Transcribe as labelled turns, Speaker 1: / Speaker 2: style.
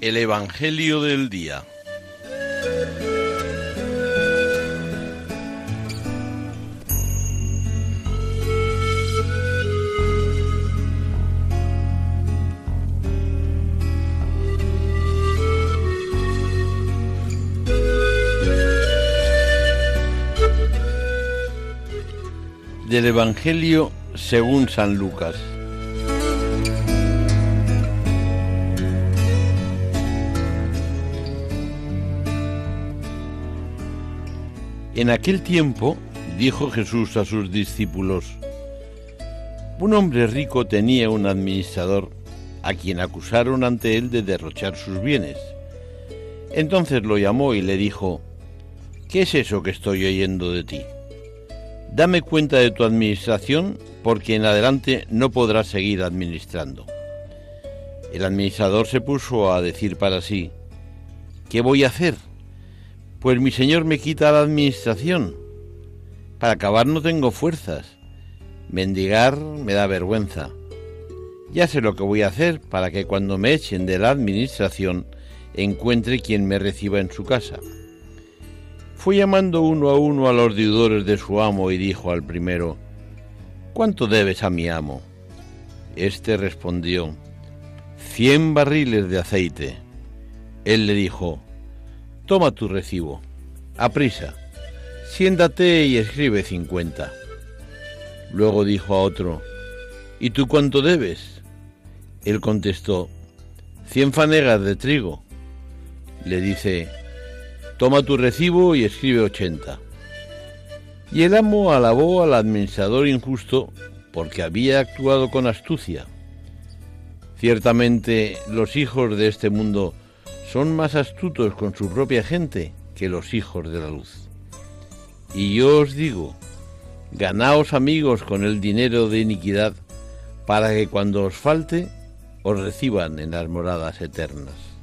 Speaker 1: El Evangelio del Día. Del Evangelio según San Lucas. En aquel tiempo dijo Jesús a sus discípulos, un hombre rico tenía un administrador a quien acusaron ante él de derrochar sus bienes. Entonces lo llamó y le dijo, ¿qué es eso que estoy oyendo de ti? Dame cuenta de tu administración porque en adelante no podrás seguir administrando. El administrador se puso a decir para sí, ¿qué voy a hacer? Pues mi señor me quita la administración. Para acabar no tengo fuerzas. Mendigar me da vergüenza. Ya sé lo que voy a hacer para que cuando me echen de la administración encuentre quien me reciba en su casa. Fue llamando uno a uno a los deudores de su amo y dijo al primero, ¿Cuánto debes a mi amo? Este respondió, cien barriles de aceite. Él le dijo, Toma tu recibo. Aprisa. Siéntate y escribe cincuenta. Luego dijo a otro, ¿Y tú cuánto debes? Él contestó, cien fanegas de trigo. Le dice, toma tu recibo y escribe ochenta. Y el amo alabó al administrador injusto porque había actuado con astucia. Ciertamente los hijos de este mundo son más astutos con su propia gente que los hijos de la luz. Y yo os digo, ganaos amigos con el dinero de iniquidad, para que cuando os falte, os reciban en las moradas eternas.